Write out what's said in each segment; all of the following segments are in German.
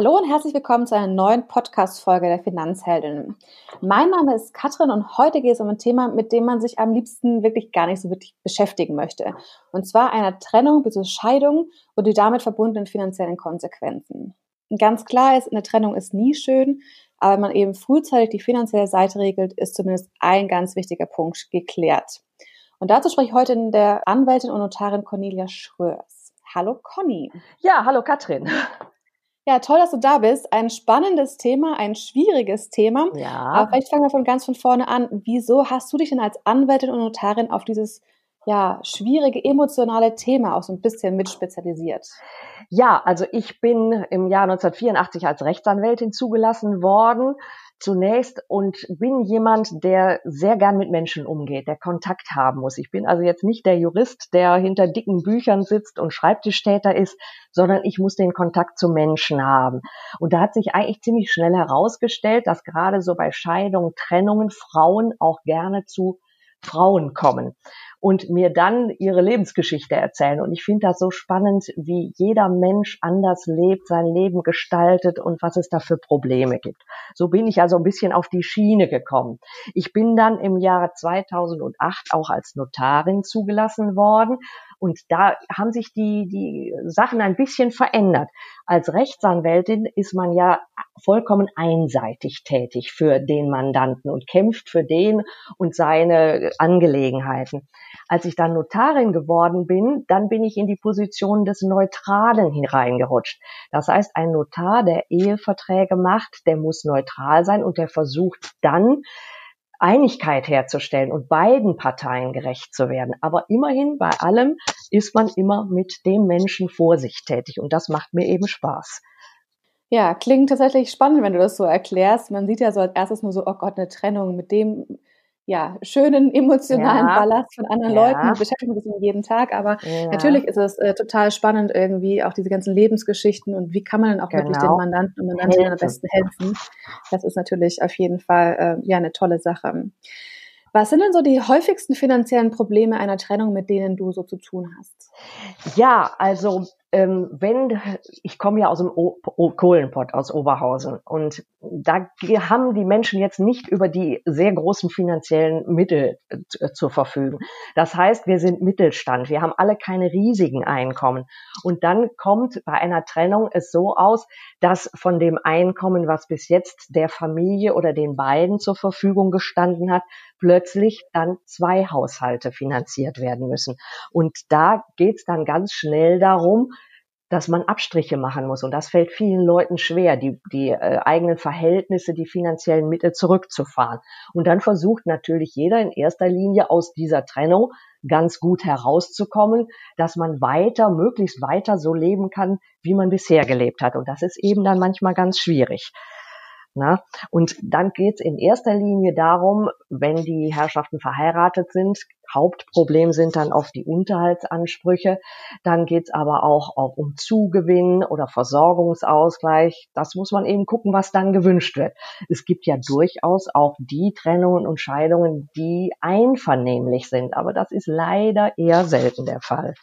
Hallo und herzlich willkommen zu einer neuen Podcast-Folge der Finanzheldin. Mein Name ist Katrin und heute geht es um ein Thema, mit dem man sich am liebsten wirklich gar nicht so wirklich beschäftigen möchte. Und zwar einer Trennung bzw. Scheidung und die damit verbundenen finanziellen Konsequenzen. Ganz klar ist, eine Trennung ist nie schön, aber wenn man eben frühzeitig die finanzielle Seite regelt, ist zumindest ein ganz wichtiger Punkt geklärt. Und dazu spreche ich heute in der Anwältin und Notarin Cornelia Schröers. Hallo Conny. Ja, hallo Katrin. Ja, toll, dass du da bist. Ein spannendes Thema, ein schwieriges Thema. Ja. Aber vielleicht fangen wir von ganz von vorne an. Wieso hast du dich denn als Anwältin und Notarin auf dieses ja, schwierige emotionale Thema auch so ein bisschen mit spezialisiert? Ja, also ich bin im Jahr 1984 als Rechtsanwältin zugelassen worden zunächst und bin jemand, der sehr gern mit Menschen umgeht, der Kontakt haben muss. Ich bin also jetzt nicht der Jurist, der hinter dicken Büchern sitzt und Schreibtischtäter ist, sondern ich muss den Kontakt zu Menschen haben. Und da hat sich eigentlich ziemlich schnell herausgestellt, dass gerade so bei Scheidungen, Trennungen Frauen auch gerne zu Frauen kommen und mir dann ihre Lebensgeschichte erzählen. Und ich finde das so spannend, wie jeder Mensch anders lebt, sein Leben gestaltet und was es da für Probleme gibt. So bin ich also ein bisschen auf die Schiene gekommen. Ich bin dann im Jahre 2008 auch als Notarin zugelassen worden und da haben sich die, die Sachen ein bisschen verändert. Als Rechtsanwältin ist man ja vollkommen einseitig tätig für den Mandanten und kämpft für den und seine Angelegenheiten. Als ich dann Notarin geworden bin, dann bin ich in die Position des Neutralen hineingerutscht. Das heißt, ein Notar, der Eheverträge macht, der muss neutral sein und der versucht dann, Einigkeit herzustellen und beiden Parteien gerecht zu werden. Aber immerhin bei allem ist man immer mit dem Menschen vor sich tätig und das macht mir eben Spaß. Ja, klingt tatsächlich spannend, wenn du das so erklärst. Man sieht ja so als erstes nur so, oh Gott, eine Trennung mit dem ja, schönen emotionalen ja. Ballast von anderen ja. Leuten, beschäftigen sich jeden Tag, aber ja. natürlich ist es äh, total spannend irgendwie, auch diese ganzen Lebensgeschichten und wie kann man dann auch genau. wirklich den genau. Mandanten und Mandantinnen am besten helfen. Das ist natürlich auf jeden Fall äh, ja eine tolle Sache. Was sind denn so die häufigsten finanziellen Probleme einer Trennung, mit denen du so zu tun hast? Ja, also ähm, wenn ich komme ja aus dem o o Kohlenpott aus Oberhausen und da haben die Menschen jetzt nicht über die sehr großen finanziellen Mittel äh, zur Verfügung. Das heißt, wir sind Mittelstand, wir haben alle keine riesigen Einkommen und dann kommt bei einer Trennung es so aus, dass von dem Einkommen, was bis jetzt der Familie oder den beiden zur Verfügung gestanden hat, plötzlich dann zwei Haushalte finanziert werden müssen. Und da geht es dann ganz schnell darum, dass man Abstriche machen muss. Und das fällt vielen Leuten schwer, die, die äh, eigenen Verhältnisse, die finanziellen Mittel zurückzufahren. Und dann versucht natürlich jeder in erster Linie aus dieser Trennung ganz gut herauszukommen, dass man weiter, möglichst weiter so leben kann, wie man bisher gelebt hat. Und das ist eben dann manchmal ganz schwierig. Na? Und dann geht es in erster Linie darum, wenn die Herrschaften verheiratet sind, Hauptproblem sind dann oft die Unterhaltsansprüche. Dann geht es aber auch, auch um Zugewinn oder Versorgungsausgleich. Das muss man eben gucken, was dann gewünscht wird. Es gibt ja durchaus auch die Trennungen und Scheidungen, die einvernehmlich sind, aber das ist leider eher selten der Fall.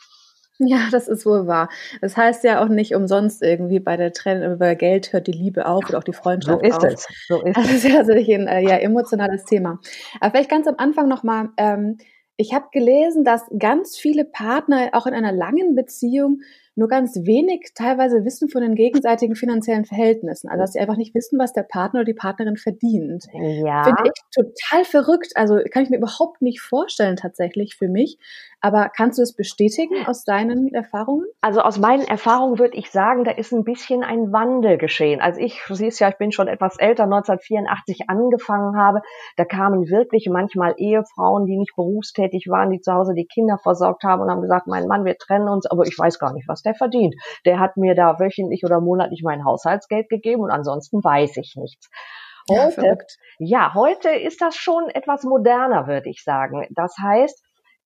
Ja, das ist wohl wahr. Das heißt ja auch nicht umsonst irgendwie bei der Trennung, bei Geld hört die Liebe auf und auch die Freundschaft so ist auf. Es. So ist das ist ja tatsächlich ein äh, ja, emotionales Thema. Aber vielleicht ganz am Anfang nochmal, ähm, ich habe gelesen, dass ganz viele Partner auch in einer langen Beziehung nur ganz wenig teilweise wissen von den gegenseitigen finanziellen Verhältnissen. Also dass sie einfach nicht wissen, was der Partner oder die Partnerin verdient. Ja. Finde ich total verrückt. Also kann ich mir überhaupt nicht vorstellen tatsächlich für mich. Aber kannst du das bestätigen aus deinen Erfahrungen? Also aus meinen Erfahrungen würde ich sagen, da ist ein bisschen ein Wandel geschehen. Also ich, du siehst ja, ich bin schon etwas älter, 1984 angefangen habe, da kamen wirklich manchmal Ehefrauen, die nicht berufstätig waren, die zu Hause die Kinder versorgt haben und haben gesagt, mein Mann, wir trennen uns, aber ich weiß gar nicht, was der verdient. Der hat mir da wöchentlich oder monatlich mein Haushaltsgeld gegeben und ansonsten weiß ich nichts. Heute, ja, ja, heute ist das schon etwas moderner, würde ich sagen. Das heißt,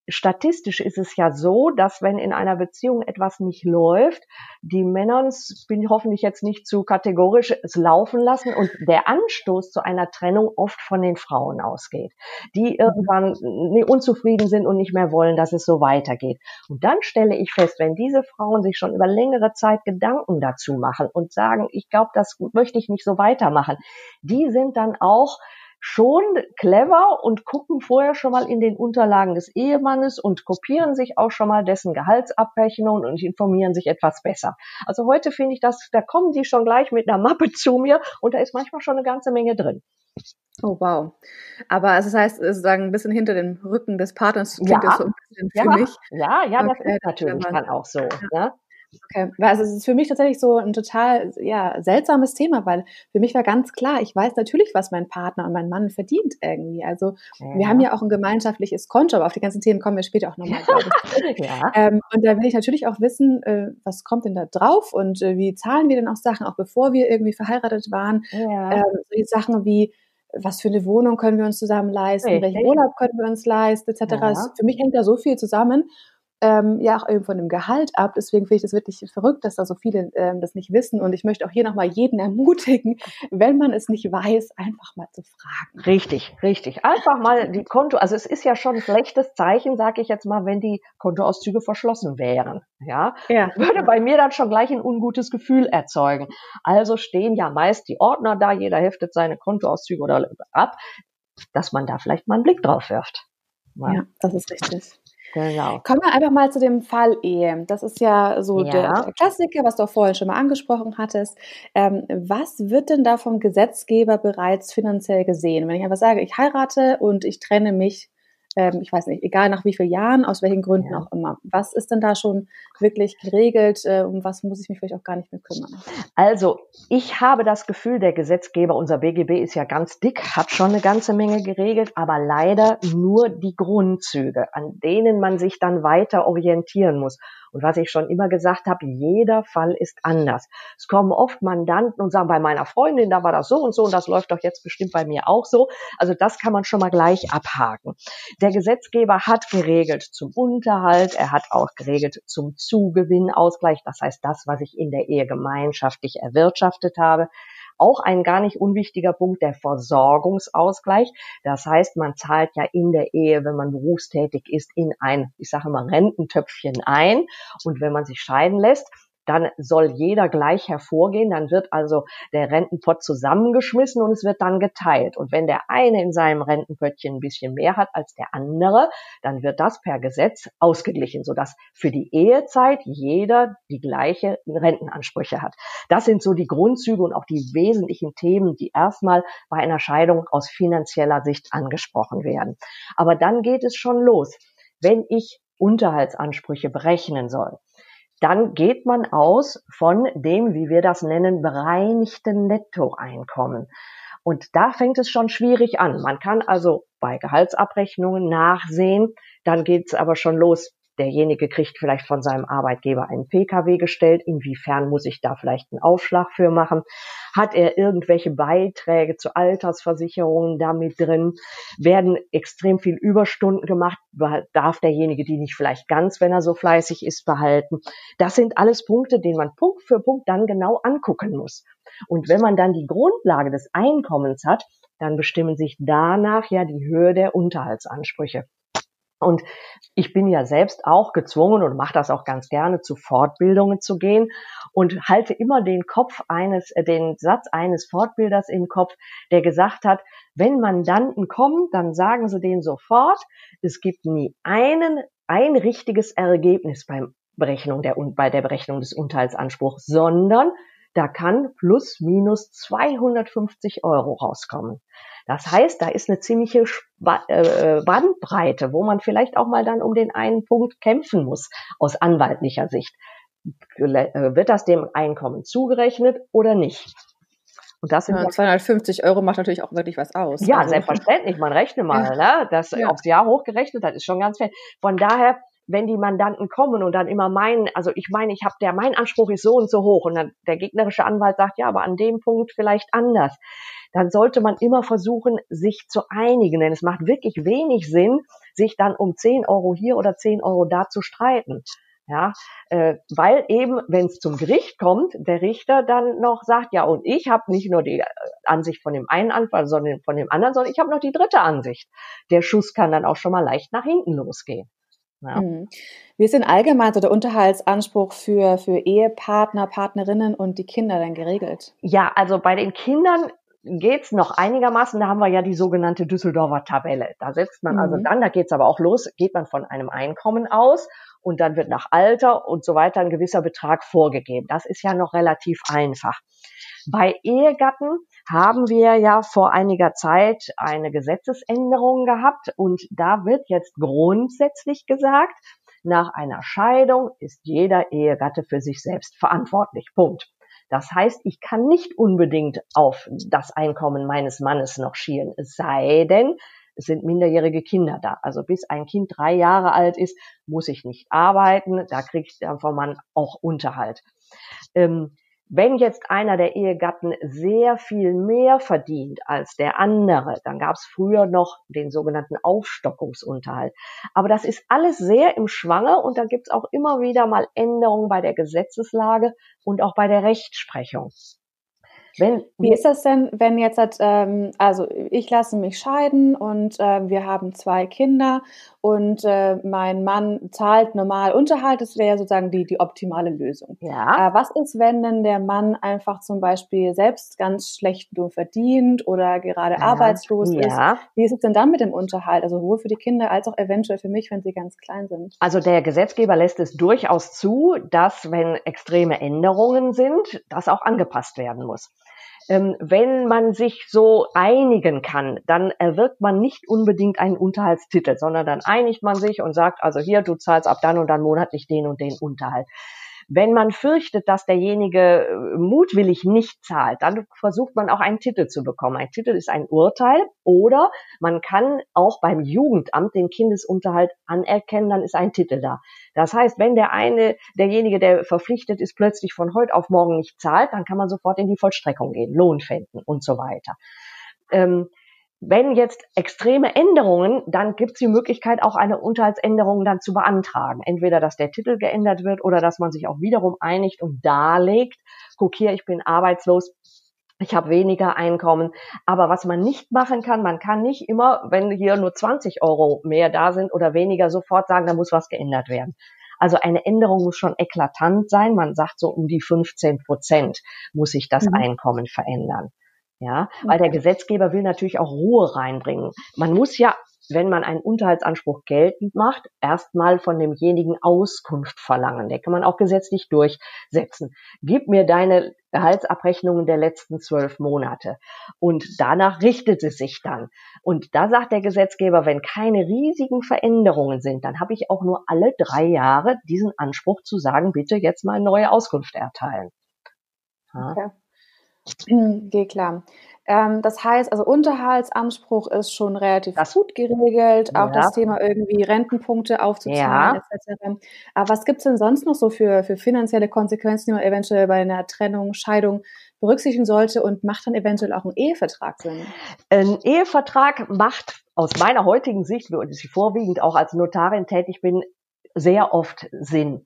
statistisch ist es ja so, dass wenn in einer Beziehung etwas nicht läuft, die Männer, bin ich hoffentlich jetzt nicht zu kategorisch, es laufen lassen und der Anstoß zu einer Trennung oft von den Frauen ausgeht, die irgendwann unzufrieden sind und nicht mehr wollen, dass es so weitergeht. Und dann stelle ich fest, wenn diese Frauen sich schon über längere Zeit Gedanken dazu machen und sagen, ich glaube, das möchte ich nicht so weitermachen, die sind dann auch schon clever und gucken vorher schon mal in den Unterlagen des Ehemannes und kopieren sich auch schon mal dessen Gehaltsabrechnung und informieren sich etwas besser. Also heute finde ich das, da kommen die schon gleich mit einer Mappe zu mir und da ist manchmal schon eine ganze Menge drin. Oh wow. Aber also das heißt, sozusagen ein bisschen hinter dem Rücken des Partners klingt ja, das so ein bisschen ja, für mich. Ja, ja, das ist natürlich dann auch so. Ja. Ne? Okay, also es ist für mich tatsächlich so ein total ja, seltsames Thema, weil für mich war ganz klar, ich weiß natürlich, was mein Partner und mein Mann verdient irgendwie. Also ja. wir haben ja auch ein gemeinschaftliches Konto, aber auf die ganzen Themen kommen wir später auch nochmal. ja. ähm, und da will ich natürlich auch wissen, äh, was kommt denn da drauf und äh, wie zahlen wir denn auch Sachen, auch bevor wir irgendwie verheiratet waren. Ja. Ähm, Sachen wie was für eine Wohnung können wir uns zusammen leisten, Richtig. welchen Urlaub können wir uns leisten, etc. Ja. Für mich hängt da so viel zusammen ähm, ja auch eben von dem Gehalt ab. Deswegen finde ich das wirklich verrückt, dass da so viele ähm, das nicht wissen. Und ich möchte auch hier nochmal jeden ermutigen, wenn man es nicht weiß, einfach mal zu fragen. Richtig, richtig. Einfach mal die Konto, also es ist ja schon ein schlechtes Zeichen, sage ich jetzt mal, wenn die Kontoauszüge verschlossen wären. Ja, ja. würde bei mir dann schon gleich ein ungutes Gefühl erzeugen. Also stehen ja meist die Ordner da, jeder heftet seine Kontoauszüge oder ab, dass man da vielleicht mal einen Blick drauf wirft. Ja, ja das ist richtig. Genau. Kommen wir einfach mal zu dem Fall Ehe. Das ist ja so ja. Der, Klassiker, was du auch vorhin schon mal angesprochen hattest. Ähm, was wird denn da vom Gesetzgeber bereits finanziell gesehen? Wenn ich einfach sage, ich heirate und ich trenne mich ähm, ich weiß nicht, egal nach wie vielen Jahren, aus welchen Gründen ja. auch immer. Was ist denn da schon wirklich geregelt? Äh, um was muss ich mich vielleicht auch gar nicht mehr kümmern? Also, ich habe das Gefühl, der Gesetzgeber, unser BGB ist ja ganz dick, hat schon eine ganze Menge geregelt, aber leider nur die Grundzüge, an denen man sich dann weiter orientieren muss. Und was ich schon immer gesagt habe, jeder Fall ist anders. Es kommen oft Mandanten und sagen, bei meiner Freundin, da war das so und so und das läuft doch jetzt bestimmt bei mir auch so. Also das kann man schon mal gleich abhaken. Der Gesetzgeber hat geregelt zum Unterhalt, er hat auch geregelt zum Zugewinnausgleich, das heißt das, was ich in der Ehe gemeinschaftlich erwirtschaftet habe auch ein gar nicht unwichtiger Punkt der Versorgungsausgleich. Das heißt, man zahlt ja in der Ehe, wenn man berufstätig ist, in ein, ich sage mal, Rententöpfchen ein. Und wenn man sich scheiden lässt, dann soll jeder gleich hervorgehen, dann wird also der Rentenpott zusammengeschmissen und es wird dann geteilt. Und wenn der eine in seinem Rentenpöttchen ein bisschen mehr hat als der andere, dann wird das per Gesetz ausgeglichen, sodass für die Ehezeit jeder die gleiche Rentenansprüche hat. Das sind so die Grundzüge und auch die wesentlichen Themen, die erstmal bei einer Scheidung aus finanzieller Sicht angesprochen werden. Aber dann geht es schon los. Wenn ich Unterhaltsansprüche berechnen soll, dann geht man aus von dem, wie wir das nennen, bereinigten Nettoeinkommen. Und da fängt es schon schwierig an. Man kann also bei Gehaltsabrechnungen nachsehen, dann geht es aber schon los derjenige kriegt vielleicht von seinem Arbeitgeber einen Pkw gestellt. Inwiefern muss ich da vielleicht einen Aufschlag für machen? Hat er irgendwelche Beiträge zu Altersversicherungen damit drin? Werden extrem viel Überstunden gemacht? Darf derjenige die nicht vielleicht ganz, wenn er so fleißig ist, behalten? Das sind alles Punkte, den man Punkt für Punkt dann genau angucken muss. Und wenn man dann die Grundlage des Einkommens hat, dann bestimmen sich danach ja die Höhe der Unterhaltsansprüche. Und ich bin ja selbst auch gezwungen und mache das auch ganz gerne, zu Fortbildungen zu gehen und halte immer den Kopf eines, äh, den Satz eines Fortbilders im Kopf, der gesagt hat, wenn Mandanten kommen, dann sagen sie denen sofort, es gibt nie einen, ein richtiges Ergebnis beim Berechnung der, bei der Berechnung des Unterhaltsanspruchs, sondern da kann plus minus 250 Euro rauskommen. Das heißt, da ist eine ziemliche äh, Bandbreite, wo man vielleicht auch mal dann um den einen Punkt kämpfen muss aus anwaltlicher Sicht. Äh, wird das dem Einkommen zugerechnet oder nicht? Und das sind ja, 250 Euro macht natürlich auch wirklich was aus. Ja, also. selbstverständlich. Man rechne mal, ja. ne? Das ja. aufs Jahr hochgerechnet, das ist schon ganz viel. Von daher wenn die Mandanten kommen und dann immer meinen, also ich meine, ich habe der, mein Anspruch ist so und so hoch und dann der gegnerische Anwalt sagt, ja, aber an dem Punkt vielleicht anders, dann sollte man immer versuchen, sich zu einigen, denn es macht wirklich wenig Sinn, sich dann um 10 Euro hier oder 10 Euro da zu streiten. Ja, äh, weil eben, wenn es zum Gericht kommt, der Richter dann noch sagt, ja, und ich habe nicht nur die äh, Ansicht von dem einen Anwalt, sondern von dem anderen, sondern ich habe noch die dritte Ansicht. Der Schuss kann dann auch schon mal leicht nach hinten losgehen. Ja. Mhm. Wie ist denn allgemein so der Unterhaltsanspruch für, für Ehepartner, Partnerinnen und die Kinder dann geregelt? Ja, also bei den Kindern geht's noch einigermaßen. Da haben wir ja die sogenannte Düsseldorfer Tabelle. Da setzt man also mhm. also dann, da geht's aber auch los, geht man von einem Einkommen aus und dann wird nach Alter und so weiter ein gewisser Betrag vorgegeben. Das ist ja noch relativ einfach. Bei Ehegatten haben wir ja vor einiger Zeit eine Gesetzesänderung gehabt und da wird jetzt grundsätzlich gesagt, nach einer Scheidung ist jeder Ehegatte für sich selbst verantwortlich. Punkt. Das heißt, ich kann nicht unbedingt auf das Einkommen meines Mannes noch schielen, es sei denn, es sind minderjährige Kinder da. Also bis ein Kind drei Jahre alt ist, muss ich nicht arbeiten. Da kriegt der Mann auch Unterhalt. Ähm, wenn jetzt einer der Ehegatten sehr viel mehr verdient als der andere, dann gab es früher noch den sogenannten Aufstockungsunterhalt. Aber das ist alles sehr im Schwange und da gibt es auch immer wieder mal Änderungen bei der Gesetzeslage und auch bei der Rechtsprechung. Wenn, Wie ist das denn, wenn jetzt, ähm, also ich lasse mich scheiden und äh, wir haben zwei Kinder und äh, mein Mann zahlt normal Unterhalt, das wäre sozusagen die, die optimale Lösung. Ja. Äh, was ist, wenn denn der Mann einfach zum Beispiel selbst ganz schlecht nur verdient oder gerade ja. arbeitslos ja. ist? Wie ist es denn dann mit dem Unterhalt? Also sowohl für die Kinder als auch eventuell für mich, wenn sie ganz klein sind. Also der Gesetzgeber lässt es durchaus zu, dass wenn extreme Änderungen sind, das auch angepasst werden muss wenn man sich so einigen kann, dann erwirkt man nicht unbedingt einen Unterhaltstitel, sondern dann einigt man sich und sagt, also hier, du zahlst ab dann und dann monatlich den und den Unterhalt. Wenn man fürchtet, dass derjenige äh, mutwillig nicht zahlt, dann versucht man auch einen Titel zu bekommen. Ein Titel ist ein Urteil oder man kann auch beim Jugendamt den Kindesunterhalt anerkennen, dann ist ein Titel da. Das heißt, wenn der eine, derjenige, der verpflichtet ist, plötzlich von heute auf morgen nicht zahlt, dann kann man sofort in die Vollstreckung gehen, Lohn finden und so weiter. Ähm, wenn jetzt extreme Änderungen, dann gibt es die Möglichkeit, auch eine Unterhaltsänderung dann zu beantragen. Entweder, dass der Titel geändert wird oder dass man sich auch wiederum einigt und darlegt, guck hier, ich bin arbeitslos, ich habe weniger Einkommen. Aber was man nicht machen kann, man kann nicht immer, wenn hier nur 20 Euro mehr da sind oder weniger, sofort sagen, da muss was geändert werden. Also eine Änderung muss schon eklatant sein. Man sagt so um die 15 Prozent muss sich das mhm. Einkommen verändern. Ja, weil der Gesetzgeber will natürlich auch Ruhe reinbringen. Man muss ja, wenn man einen Unterhaltsanspruch geltend macht, erstmal von demjenigen Auskunft verlangen. Der kann man auch gesetzlich durchsetzen. Gib mir deine Gehaltsabrechnungen der letzten zwölf Monate. Und danach richtet es sich dann. Und da sagt der Gesetzgeber, wenn keine riesigen Veränderungen sind, dann habe ich auch nur alle drei Jahre diesen Anspruch zu sagen, bitte jetzt mal neue Auskunft erteilen. Ja. Okay. Geht klar. Ähm, das heißt, also Unterhaltsanspruch ist schon relativ das, gut geregelt, auch ja. das Thema irgendwie Rentenpunkte aufzuzahlen ja. etc. Aber was gibt es denn sonst noch so für, für finanzielle Konsequenzen, die man eventuell bei einer Trennung, Scheidung berücksichtigen sollte und macht dann eventuell auch ein Ehevertrag Sinn? Ein Ehevertrag macht aus meiner heutigen Sicht, wo ich vorwiegend auch als Notarin tätig bin, sehr oft Sinn.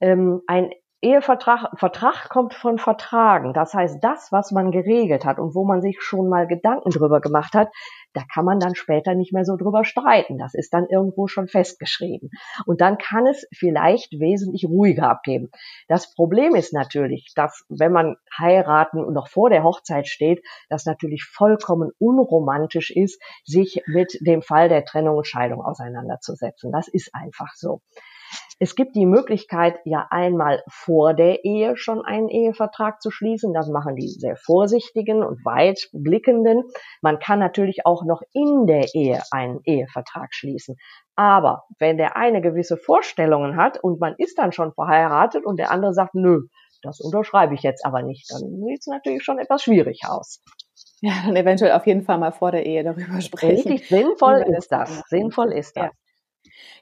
Ähm, ein Ehevertrag, Vertrag kommt von Vertragen. Das heißt, das, was man geregelt hat und wo man sich schon mal Gedanken drüber gemacht hat, da kann man dann später nicht mehr so drüber streiten. Das ist dann irgendwo schon festgeschrieben. Und dann kann es vielleicht wesentlich ruhiger abgeben. Das Problem ist natürlich, dass wenn man heiraten und noch vor der Hochzeit steht, das natürlich vollkommen unromantisch ist, sich mit dem Fall der Trennung und Scheidung auseinanderzusetzen. Das ist einfach so. Es gibt die Möglichkeit, ja einmal vor der Ehe schon einen Ehevertrag zu schließen. Das machen die sehr vorsichtigen und weitblickenden. Man kann natürlich auch noch in der Ehe einen Ehevertrag schließen. Aber wenn der eine gewisse Vorstellungen hat und man ist dann schon verheiratet und der andere sagt, nö, das unterschreibe ich jetzt aber nicht, dann sieht es natürlich schon etwas schwierig aus. Ja, dann eventuell auf jeden Fall mal vor der Ehe darüber sprechen. Richtig sinnvoll ist das. Sinnvoll ist das. Ja.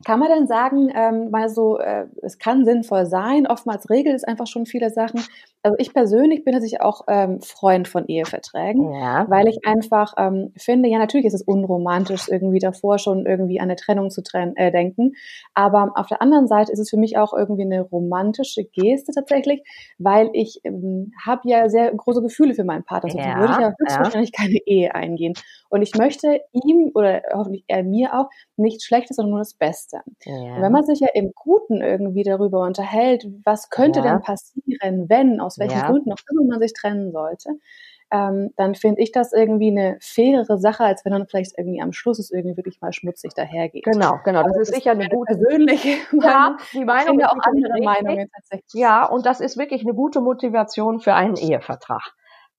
Kann man denn sagen, ähm, mal so, äh, es kann sinnvoll sein, oftmals regelt es einfach schon viele Sachen, also ich persönlich bin tatsächlich auch ähm, Freund von Eheverträgen, ja. weil ich einfach ähm, finde, ja natürlich ist es unromantisch, irgendwie davor schon irgendwie an eine Trennung zu trennen, äh, denken, aber auf der anderen Seite ist es für mich auch irgendwie eine romantische Geste tatsächlich, weil ich ähm, habe ja sehr große Gefühle für meinen Partner, sonst ja, würde ich ja höchstwahrscheinlich ja. keine Ehe eingehen. Und ich möchte ihm oder hoffentlich er mir auch nichts Schlechtes, sondern nur das Beste. Und wenn man sich ja im Guten irgendwie darüber unterhält, was könnte denn passieren, wenn, aus welchen Gründen auch immer man sich trennen sollte, ähm, dann finde ich das irgendwie eine fairere Sache, als wenn dann vielleicht irgendwie am Schluss es irgendwie wirklich mal schmutzig dahergeht. Genau, genau. Das, das ist sicher eine gute persönliche Meinung. Ja, die Meinung ich auch andere Meinungen tatsächlich. Ja, und das ist wirklich eine gute Motivation für einen Ehevertrag.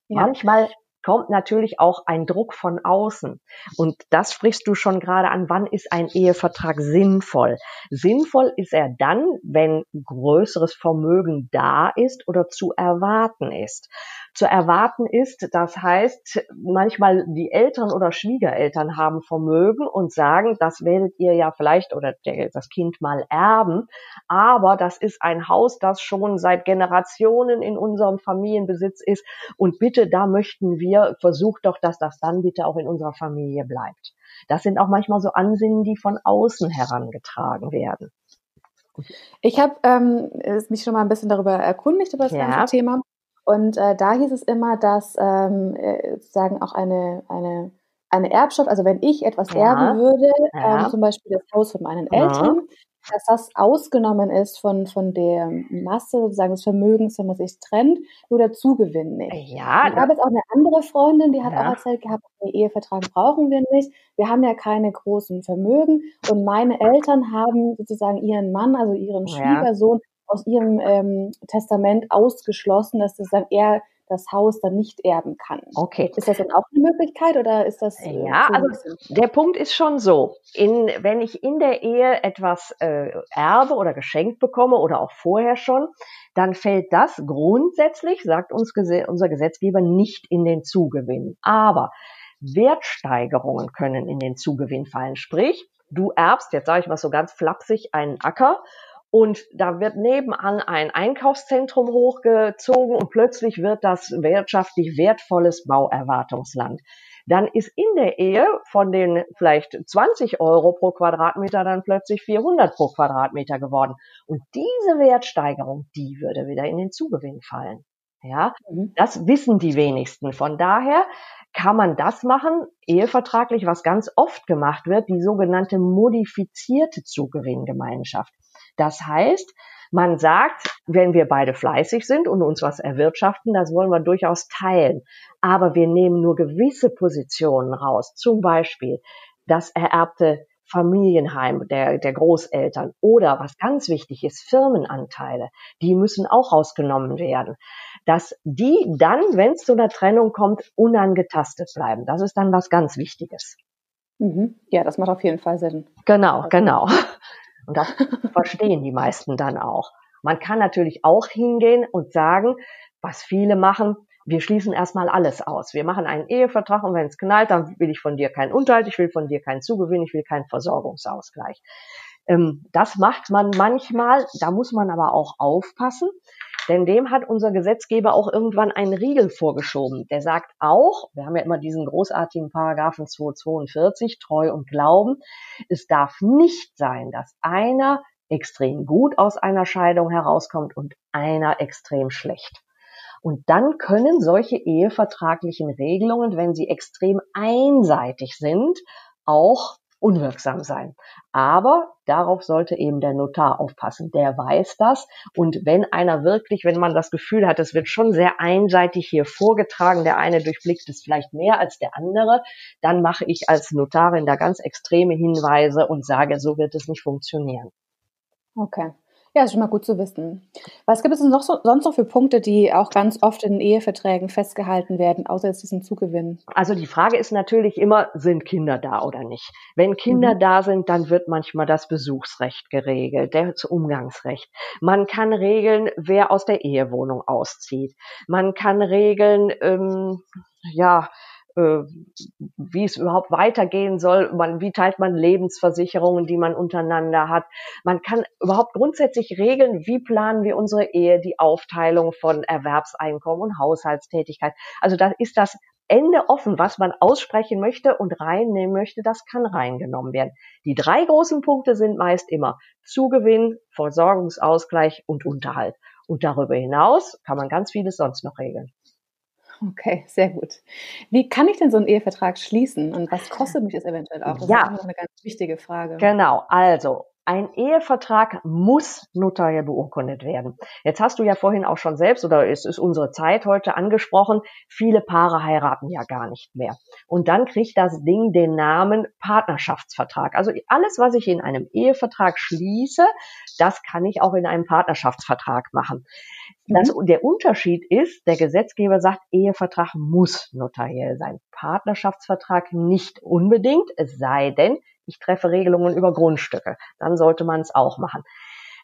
Ja. Manchmal kommt natürlich auch ein Druck von außen. Und das sprichst du schon gerade an, wann ist ein Ehevertrag sinnvoll? Sinnvoll ist er dann, wenn größeres Vermögen da ist oder zu erwarten ist zu erwarten ist. Das heißt, manchmal die Eltern oder Schwiegereltern haben Vermögen und sagen, das werdet ihr ja vielleicht oder das Kind mal erben. Aber das ist ein Haus, das schon seit Generationen in unserem Familienbesitz ist. Und bitte, da möchten wir, versucht doch, dass das dann bitte auch in unserer Familie bleibt. Das sind auch manchmal so Ansinnen, die von außen herangetragen werden. Ich habe ähm, mich schon mal ein bisschen darüber erkundigt, über das ja. ganze Thema. Und äh, da hieß es immer, dass ähm, äh, sozusagen auch eine, eine, eine Erbschaft, also wenn ich etwas ja. erben würde, ja. ähm, zum Beispiel das Haus von meinen. Eltern, dass das ausgenommen ist von, von der Masse sozusagen des Vermögens, wenn man sich trennt, nur der Zugewinn nicht. Ja, ich habe jetzt auch eine andere Freundin, die hat auch erzählt gehabt, einen Ehevertrag brauchen wir nicht. Wir haben ja keine großen Vermögen und meine Eltern haben sozusagen ihren Mann, also ihren Schwiegersohn, aus ihrem ähm, Testament ausgeschlossen, dass das dann er das Haus dann nicht erben kann. Okay. Ist das dann auch eine Möglichkeit oder ist das? Äh, ja, also der Punkt ist schon so. In, wenn ich in der Ehe etwas äh, erbe oder geschenkt bekomme oder auch vorher schon, dann fällt das grundsätzlich, sagt uns unser Gesetzgeber, nicht in den Zugewinn. Aber Wertsteigerungen können in den Zugewinn fallen. Sprich, du erbst, jetzt sage ich mal so ganz flapsig, einen Acker und da wird nebenan ein Einkaufszentrum hochgezogen und plötzlich wird das wirtschaftlich wertvolles Bauerwartungsland. Dann ist in der Ehe von den vielleicht 20 Euro pro Quadratmeter dann plötzlich 400 pro Quadratmeter geworden. Und diese Wertsteigerung, die würde wieder in den Zugewinn fallen. Ja, mhm. das wissen die wenigsten. Von daher kann man das machen, ehevertraglich, was ganz oft gemacht wird, die sogenannte modifizierte Zugewinngemeinschaft. Das heißt, man sagt, wenn wir beide fleißig sind und uns was erwirtschaften, das wollen wir durchaus teilen. Aber wir nehmen nur gewisse Positionen raus. Zum Beispiel das ererbte Familienheim der, der Großeltern oder was ganz wichtig ist, Firmenanteile, die müssen auch rausgenommen werden. Dass die dann, wenn es zu einer Trennung kommt, unangetastet bleiben. Das ist dann was ganz Wichtiges. Mhm. Ja, das macht auf jeden Fall Sinn. Genau, genau. Und das verstehen die meisten dann auch. Man kann natürlich auch hingehen und sagen, was viele machen, wir schließen erstmal alles aus. Wir machen einen Ehevertrag und wenn es knallt, dann will ich von dir keinen Unterhalt, ich will von dir keinen Zugewinn, ich will keinen Versorgungsausgleich. Ähm, das macht man manchmal, da muss man aber auch aufpassen, denn dem hat unser Gesetzgeber auch irgendwann einen Riegel vorgeschoben. Der sagt auch, wir haben ja immer diesen großartigen Paragraphen 242, Treu und Glauben, es darf nicht sein, dass einer extrem gut aus einer Scheidung herauskommt und einer extrem schlecht. Und dann können solche ehevertraglichen Regelungen, wenn sie extrem einseitig sind, auch unwirksam sein. Aber darauf sollte eben der Notar aufpassen. Der weiß das. Und wenn einer wirklich, wenn man das Gefühl hat, es wird schon sehr einseitig hier vorgetragen, der eine durchblickt es vielleicht mehr als der andere, dann mache ich als Notarin da ganz extreme Hinweise und sage, so wird es nicht funktionieren. Okay. Ja, ist schon mal gut zu wissen. Was gibt es denn noch so, sonst noch für Punkte, die auch ganz oft in Eheverträgen festgehalten werden, außer jetzt diesen Zugewinn? Also die Frage ist natürlich immer, sind Kinder da oder nicht? Wenn Kinder mhm. da sind, dann wird manchmal das Besuchsrecht geregelt, das Umgangsrecht. Man kann regeln, wer aus der Ehewohnung auszieht. Man kann regeln, ähm, ja, äh, wie es überhaupt weitergehen soll. Man, wie teilt man Lebensversicherungen, die man untereinander hat. Man kann überhaupt grundsätzlich regeln, wie planen wir unsere Ehe, die Aufteilung von Erwerbseinkommen und Haushaltstätigkeit. Also da ist das Ende offen, was man aussprechen möchte und reinnehmen möchte, das kann reingenommen werden. Die drei großen Punkte sind meist immer Zugewinn, Versorgungsausgleich und Unterhalt. Und darüber hinaus kann man ganz vieles sonst noch regeln. Okay, sehr gut. Wie kann ich denn so einen Ehevertrag schließen und was kostet mich das eventuell auch? Das ja. ist eine ganz wichtige Frage. Genau, also ein Ehevertrag muss notariell beurkundet werden. Jetzt hast du ja vorhin auch schon selbst, oder es ist unsere Zeit heute angesprochen, viele Paare heiraten ja gar nicht mehr. Und dann kriegt das Ding den Namen Partnerschaftsvertrag. Also alles, was ich in einem Ehevertrag schließe, das kann ich auch in einem Partnerschaftsvertrag machen. Das, mhm. der Unterschied ist, der Gesetzgeber sagt, Ehevertrag muss notariell sein. Partnerschaftsvertrag nicht unbedingt, es sei denn, ich treffe Regelungen über Grundstücke. Dann sollte man es auch machen.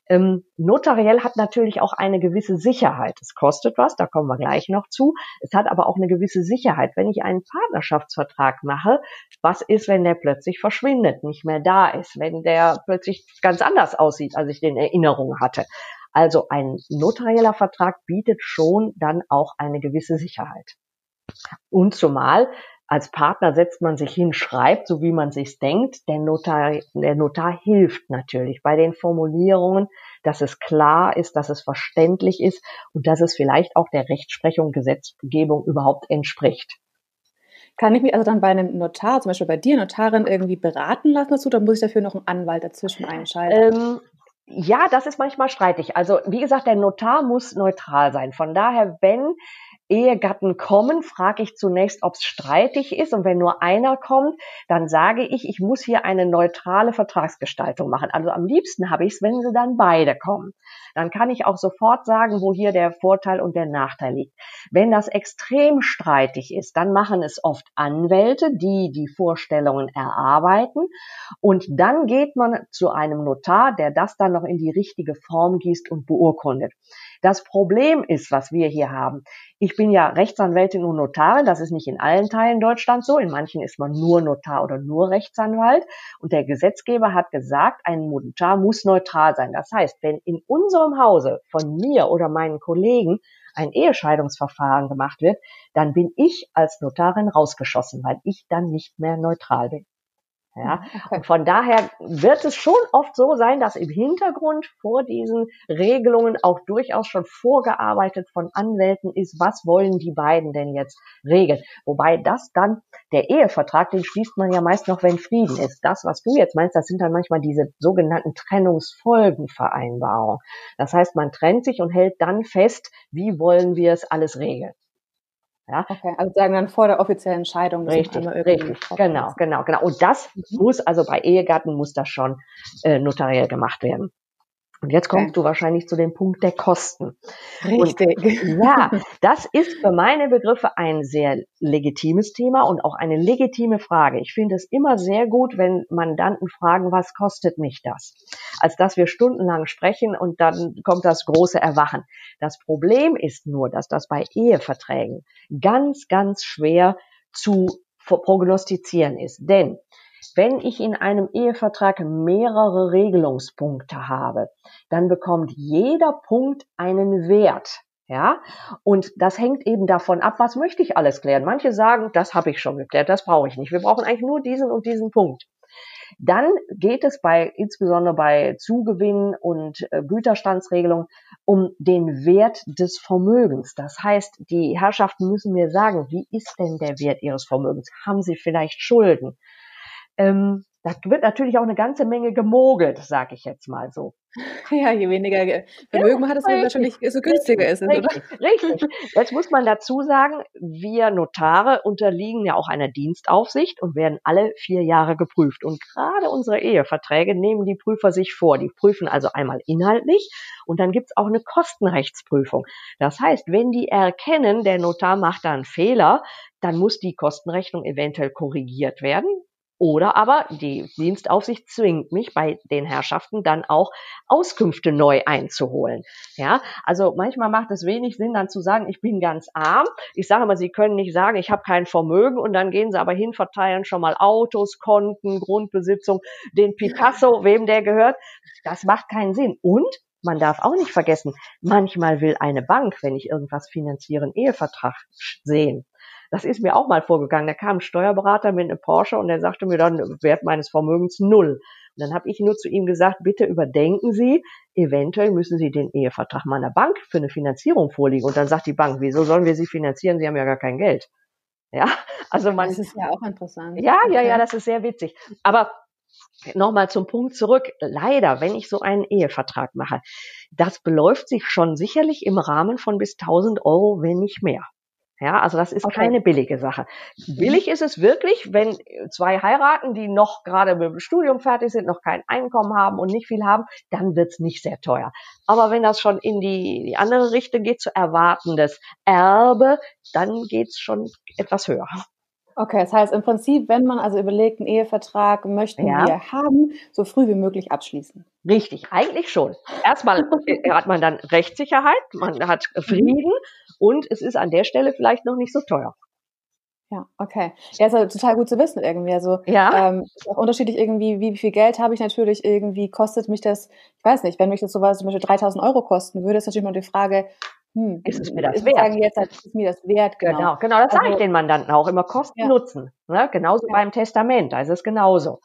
Ähm, notariell hat natürlich auch eine gewisse Sicherheit. Es kostet was, da kommen wir gleich noch zu. Es hat aber auch eine gewisse Sicherheit. Wenn ich einen Partnerschaftsvertrag mache, was ist, wenn der plötzlich verschwindet, nicht mehr da ist, wenn der plötzlich ganz anders aussieht, als ich den Erinnerungen hatte. Also ein notarieller Vertrag bietet schon dann auch eine gewisse Sicherheit. Und zumal als Partner setzt man sich hin, schreibt, so wie man sich denkt. Der Notar, der Notar hilft natürlich bei den Formulierungen, dass es klar ist, dass es verständlich ist und dass es vielleicht auch der Rechtsprechung, Gesetzgebung überhaupt entspricht. Kann ich mich also dann bei einem Notar, zum Beispiel bei dir, Notarin, irgendwie beraten lassen dazu, oder muss ich dafür noch einen Anwalt dazwischen einschalten? Ähm, ja, das ist manchmal streitig. Also wie gesagt, der Notar muss neutral sein. Von daher, wenn Ehegatten kommen, frage ich zunächst, ob es streitig ist. Und wenn nur einer kommt, dann sage ich, ich muss hier eine neutrale Vertragsgestaltung machen. Also am liebsten habe ich es, wenn sie dann beide kommen. Dann kann ich auch sofort sagen, wo hier der Vorteil und der Nachteil liegt. Wenn das extrem streitig ist, dann machen es oft Anwälte, die die Vorstellungen erarbeiten. Und dann geht man zu einem Notar, der das dann noch in die richtige Form gießt und beurkundet. Das Problem ist, was wir hier haben. Ich bin ja Rechtsanwältin und Notarin. Das ist nicht in allen Teilen Deutschlands so. In manchen ist man nur Notar oder nur Rechtsanwalt. Und der Gesetzgeber hat gesagt, ein Notar muss neutral sein. Das heißt, wenn in unserem Hause von mir oder meinen Kollegen ein Ehescheidungsverfahren gemacht wird, dann bin ich als Notarin rausgeschossen, weil ich dann nicht mehr neutral bin. Ja, und von daher wird es schon oft so sein, dass im Hintergrund vor diesen Regelungen auch durchaus schon vorgearbeitet von Anwälten ist, was wollen die beiden denn jetzt regeln. Wobei das dann, der Ehevertrag, den schließt man ja meist noch, wenn Frieden ist. Das, was du jetzt meinst, das sind dann manchmal diese sogenannten Trennungsfolgenvereinbarungen. Das heißt, man trennt sich und hält dann fest, wie wollen wir es alles regeln. Ja? Okay, also sagen dann vor der offiziellen Entscheidung. Richtig, richtig, genau, genau, genau. Und das mhm. muss, also bei Ehegatten muss das schon äh, notariell gemacht werden. Und jetzt kommst okay. du wahrscheinlich zu dem Punkt der Kosten. Richtig. Und, ja, das ist für meine Begriffe ein sehr legitimes Thema und auch eine legitime Frage. Ich finde es immer sehr gut, wenn Mandanten fragen, was kostet mich das? Als dass wir stundenlang sprechen und dann kommt das große Erwachen. Das Problem ist nur, dass das bei Eheverträgen ganz, ganz schwer zu prognostizieren ist. Denn wenn ich in einem Ehevertrag mehrere Regelungspunkte habe, dann bekommt jeder Punkt einen Wert. Ja, und das hängt eben davon ab, was möchte ich alles klären. Manche sagen, das habe ich schon geklärt, das brauche ich nicht. Wir brauchen eigentlich nur diesen und diesen Punkt. Dann geht es bei, insbesondere bei Zugewinn und äh, Güterstandsregelung, um den Wert des Vermögens. Das heißt, die Herrschaften müssen mir sagen, wie ist denn der Wert ihres Vermögens? Haben sie vielleicht Schulden? Ähm, da wird natürlich auch eine ganze Menge gemogelt, sage ich jetzt mal so. Ja, je weniger Vermögen man hat, desto wahrscheinlich so günstiger ist es, richtig, oder? Richtig. Jetzt muss man dazu sagen, wir Notare unterliegen ja auch einer Dienstaufsicht und werden alle vier Jahre geprüft. Und gerade unsere Eheverträge nehmen die Prüfer sich vor. Die prüfen also einmal inhaltlich und dann gibt's auch eine Kostenrechtsprüfung. Das heißt, wenn die erkennen, der Notar macht da einen Fehler, dann muss die Kostenrechnung eventuell korrigiert werden Oder aber die Dienstaufsicht zwingt mich bei den Herrschaften dann auch Auskünfte neu einzuholen. Ja, also manchmal macht es wenig Sinn, dann zu sagen, ich bin ganz arm. Ich sage mal, Sie können nicht sagen, ich habe kein Vermögen und dann gehen Sie aber hin, verteilen schon mal Autos, Konten, Grundbesitzung, den Picasso, wem der gehört. Das macht keinen Sinn. Und man darf auch nicht vergessen, manchmal will eine Bank, wenn ich irgendwas finanziere, einen Ehevertrag sehen. Das ist mir auch mal vorgegangen. Da kam ein Steuerberater mit einem Porsche und der sagte mir dann, Wert meines Vermögens null. Und dann habe ich nur zu ihm gesagt, bitte überdenken Sie, eventuell müssen Sie den Ehevertrag meiner Bank für eine Finanzierung vorlegen. Und dann sagt die Bank, wieso sollen wir Sie finanzieren? Sie haben ja gar kein Geld. Ja, also man. Das ist ja auch interessant. Ja, ja, ja, das ist sehr witzig. Aber nochmal zum Punkt zurück. Leider, wenn ich so einen Ehevertrag mache, das beläuft sich schon sicherlich im Rahmen von bis 1000 Euro, wenn nicht mehr. Ja, also das ist okay. keine billige Sache. Mhm. Billig ist es wirklich, wenn zwei heiraten, die noch gerade mit dem Studium fertig sind, noch kein Einkommen haben und nicht viel haben, dann wird's nicht sehr teuer. Aber wenn das schon in die, die andere Richtung geht, zu erwartendes Erbe, dann geht's schon etwas höher. Okay, das heißt im Prinzip, wenn man also überlegt, einen Ehevertrag möchten ja. wir haben, so früh wie möglich abschließen. Richtig, eigentlich schon. Erstmal hat man dann Rechtssicherheit, man hat Frieden und es ist an der Stelle vielleicht noch nicht so teuer. Ja, okay. Ja, ist ja total gut zu wissen irgendwie. Also ja. ähm, ist auch unterschiedlich irgendwie, wie viel Geld habe ich natürlich irgendwie, kostet mich das, ich weiß nicht, wenn mich das sowas zum Beispiel 3000 Euro kosten würde, ist natürlich mal die Frage, hm, ist es mir das wert? Jetzt halt, ist mir das wert, genau. Genau, genau das also, sage ich den Mandanten auch immer, Kosten ja. Nutzen. Ne? Genauso ja. beim Testament, da ist es genauso.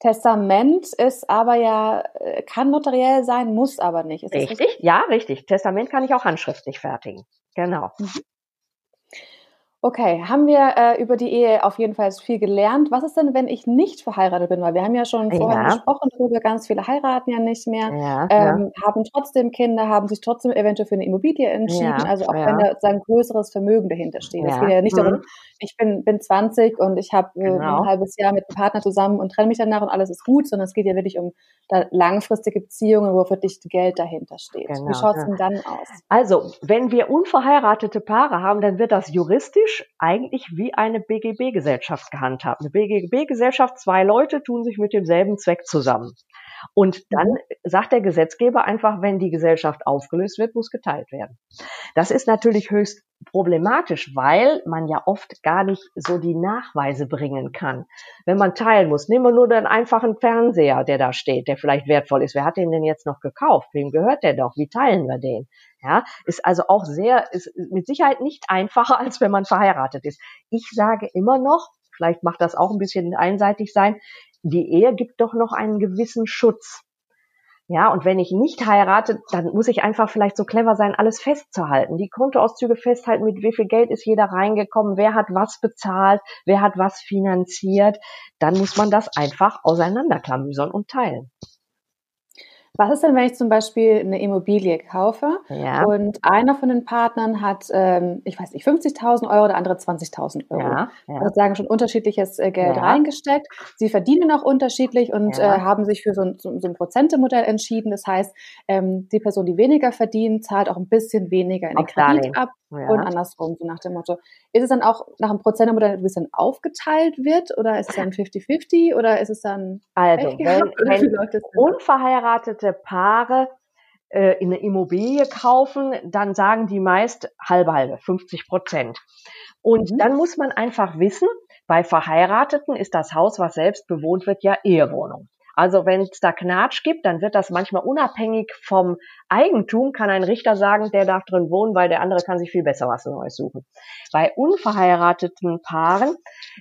Testament ist aber ja, äh, kann notariell sein, muss aber nicht. Richtig? richtig? Ja, richtig. Testament kann ich auch handschriftlich fertigen. Genau. Mhm. Okay, haben wir äh, über die Ehe auf jeden Fall viel gelernt. Was ist denn, wenn ich nicht verheiratet bin? Weil wir haben ja schon vorher ja. gesprochen darüber, ganz viele heiraten ja nicht mehr, ja, ähm, ja. haben trotzdem Kinder, haben sich trotzdem eventuell für eine Immobilie entschieden, also auch wenn da ein größeres Vermögen dahinter steht. Es geht ja nicht mhm. darum, ich bin, bin 20 und ich habe äh, genau. ein halbes Jahr mit einem Partner zusammen und trenne mich danach und alles ist gut, sondern es geht ja wirklich um langfristige Beziehungen, wo wirklich Geld dahinter steht. Genau, Wie schaut es denn dann aus? Also, wenn wir unverheiratete Paare haben, dann wird das juristisch juristisch eigentlich wie eine BGB-Gesellschaft gehandhabt. Eine BGB-Gesellschaft, zwei Leute tun sich mit demselben Zweck zusammen. Und dann mhm. sagt der Gesetzgeber einfach, wenn die Gesellschaft aufgelöst wird, muss geteilt werden. Das ist natürlich höchst problematisch, weil man ja oft gar nicht so die Nachweise bringen kann. Wenn man teilen muss, nehmen wir nur den einfachen Fernseher, der da steht, der vielleicht wertvoll ist. Wer hat den denn jetzt noch gekauft? Wem gehört der doch? Wie teilen wir den? Ja, ist also auch sehr, ist mit Sicherheit nicht einfacher, als wenn man verheiratet ist. Ich sage immer noch, vielleicht macht das auch ein bisschen einseitig sein, die Ehe gibt doch noch einen gewissen Schutz. Ja, und wenn ich nicht heirate, dann muss ich einfach vielleicht so clever sein, alles festzuhalten. Die Kontoauszüge festhalten, mit wie viel Geld ist jeder reingekommen, wer hat was bezahlt, wer hat was finanziert. Dann muss man das einfach auseinanderklamüsern und teilen. Was ist denn, wenn ich zum Beispiel eine Immobilie kaufe ja. und einer von den Partnern hat, ähm, ich weiß nicht, 50.000 Euro, der andere 20.000 Euro. Ja, ja. Sozusagen schon unterschiedliches äh, Geld ja. reingesteckt. Sie verdienen auch unterschiedlich und ja. äh, haben sich für so ein, so, ein Prozentemodell entschieden. Das heißt, ähm, die Person, die weniger verdient, zahlt auch ein bisschen weniger in den Kredit ab und andersrum, so nach dem Motto. Ist es dann auch nach einem Prozentemodell ein bisschen aufgeteilt wird oder ist es dann 50-50 oder ist es dann Also, wenn, wenn unverheiratete Paare äh, in eine Immobilie kaufen, dann sagen die meist halbe halbe, 50 Prozent. Und mhm. dann muss man einfach wissen, bei Verheirateten ist das Haus, was selbst bewohnt wird, ja Ehewohnung. Also wenn es da Knatsch gibt, dann wird das manchmal unabhängig vom Eigentum, kann ein Richter sagen, der darf drin wohnen, weil der andere kann sich viel besser was Neues suchen. Bei unverheirateten Paaren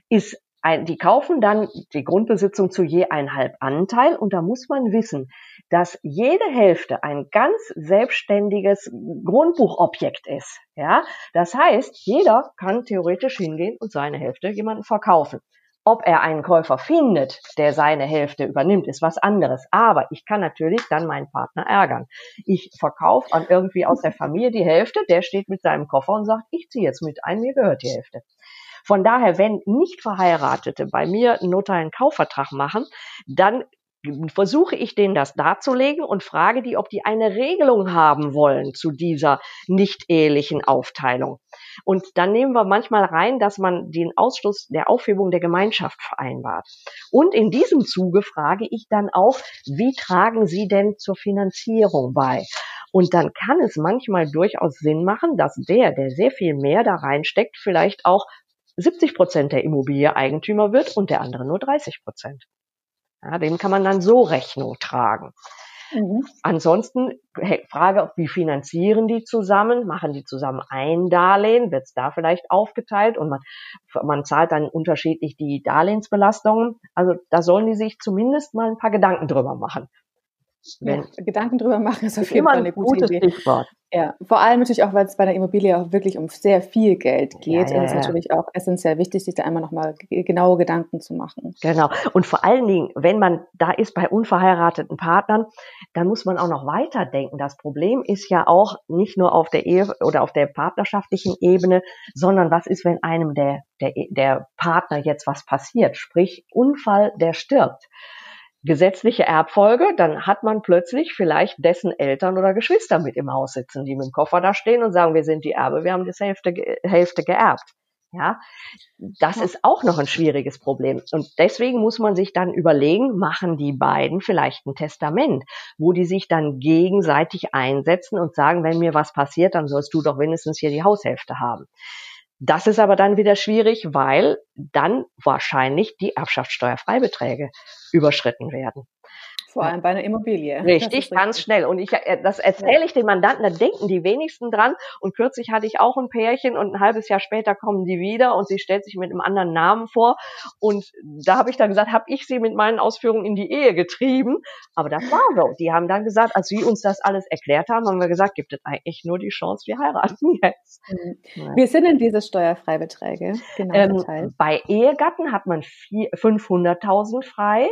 ist ein, die kaufen dann die Grundbesitzung zu je einhalb Anteil und da muss man wissen, dass jede Hälfte ein ganz selbstständiges Grundbuchobjekt ist. Ja, das heißt, jeder kann theoretisch hingehen und seine Hälfte jemanden verkaufen. Ob er einen Käufer findet, der seine Hälfte übernimmt, ist was anderes. Aber ich kann natürlich dann meinen Partner ärgern. Ich verkaufe an irgendwie aus der Familie die Hälfte, der steht mit seinem Koffer und sagt, ich ziehe jetzt mit ein, mir gehört die Hälfte. Von daher, wenn nicht Verheiratete bei mir einen notariellen Kaufvertrag machen, dann versuche ich denen das darzulegen und frage die, ob die eine Regelung haben wollen zu dieser nicht ehelichen Aufteilung. Und dann nehmen wir manchmal rein, dass man den Ausschluss der Aufhebung der Gemeinschaft vereinbart. Und in diesem Zuge frage ich dann auch, wie tragen Sie denn zur Finanzierung bei? Und dann kann es manchmal durchaus Sinn machen, dass der, der sehr viel mehr da reinsteckt, vielleicht auch 70 Prozent der Immobilie Eigentümer wird und der andere nur 30 Prozent. Ja, dem kann man dann so Rechnung tragen. Mhm. Ansonsten Frage, wie finanzieren die zusammen? Machen die zusammen ein Darlehen? Wird es da vielleicht aufgeteilt und man, man zahlt dann unterschiedlich die Darlehensbelastungen? Also da sollen die sich zumindest mal ein paar Gedanken drüber machen. Wenn ja, Gedanken drüber machen ist auf jeden Fall eine gute Idee. Stichwort. Ja, vor allem natürlich auch, weil es bei der Immobilie auch wirklich um sehr viel Geld geht, ja, ja, ist natürlich auch essentiell wichtig, sich da einmal nochmal genaue Gedanken zu machen. Genau. Und vor allen Dingen, wenn man da ist bei unverheirateten Partnern, dann muss man auch noch weiterdenken. Das Problem ist ja auch nicht nur auf der Ehe oder auf der partnerschaftlichen Ebene, sondern was ist, wenn einem der, der, der Partner jetzt was passiert? Sprich, Unfall, der stirbt gesetzliche Erbfolge, dann hat man plötzlich vielleicht dessen Eltern oder Geschwister mit im Haus sitzen, die mit dem Koffer da stehen und sagen, wir sind die Erbe, wir haben die Hälfte, Hälfte geerbt. Ja, das ist auch noch ein schwieriges Problem. Und deswegen muss man sich dann überlegen, machen die beiden vielleicht ein Testament, wo die sich dann gegenseitig einsetzen und sagen, wenn mir was passiert, dann sollst du doch wenigstens hier die Haushälfte haben. Das ist aber dann wieder schwierig, weil dann wahrscheinlich die Erbschaftssteuerfreibeträge überschritten werden. Vor allem bei einer Immobilie. Richtig, ganz richtig. schnell. Und ich, äh, das erzähle ich den Mandanten, da denken die wenigsten dran. Und kürzlich hatte ich auch ein Pärchen und ein halbes Jahr später kommen die wieder und sie stellt sich mit einem anderen Namen vor. Und da habe ich dann gesagt, habe ich sie mit meinen Ausführungen in die Ehe getrieben. Aber das war so. Die haben dann gesagt, als sie uns das alles erklärt haben, haben wir gesagt, gibt es eigentlich nur die Chance, wir heiraten jetzt. Mhm. Wie sind denn diese Steuerfreibeträge genau ähm, Bei Ehegatten hat man 500.000 frei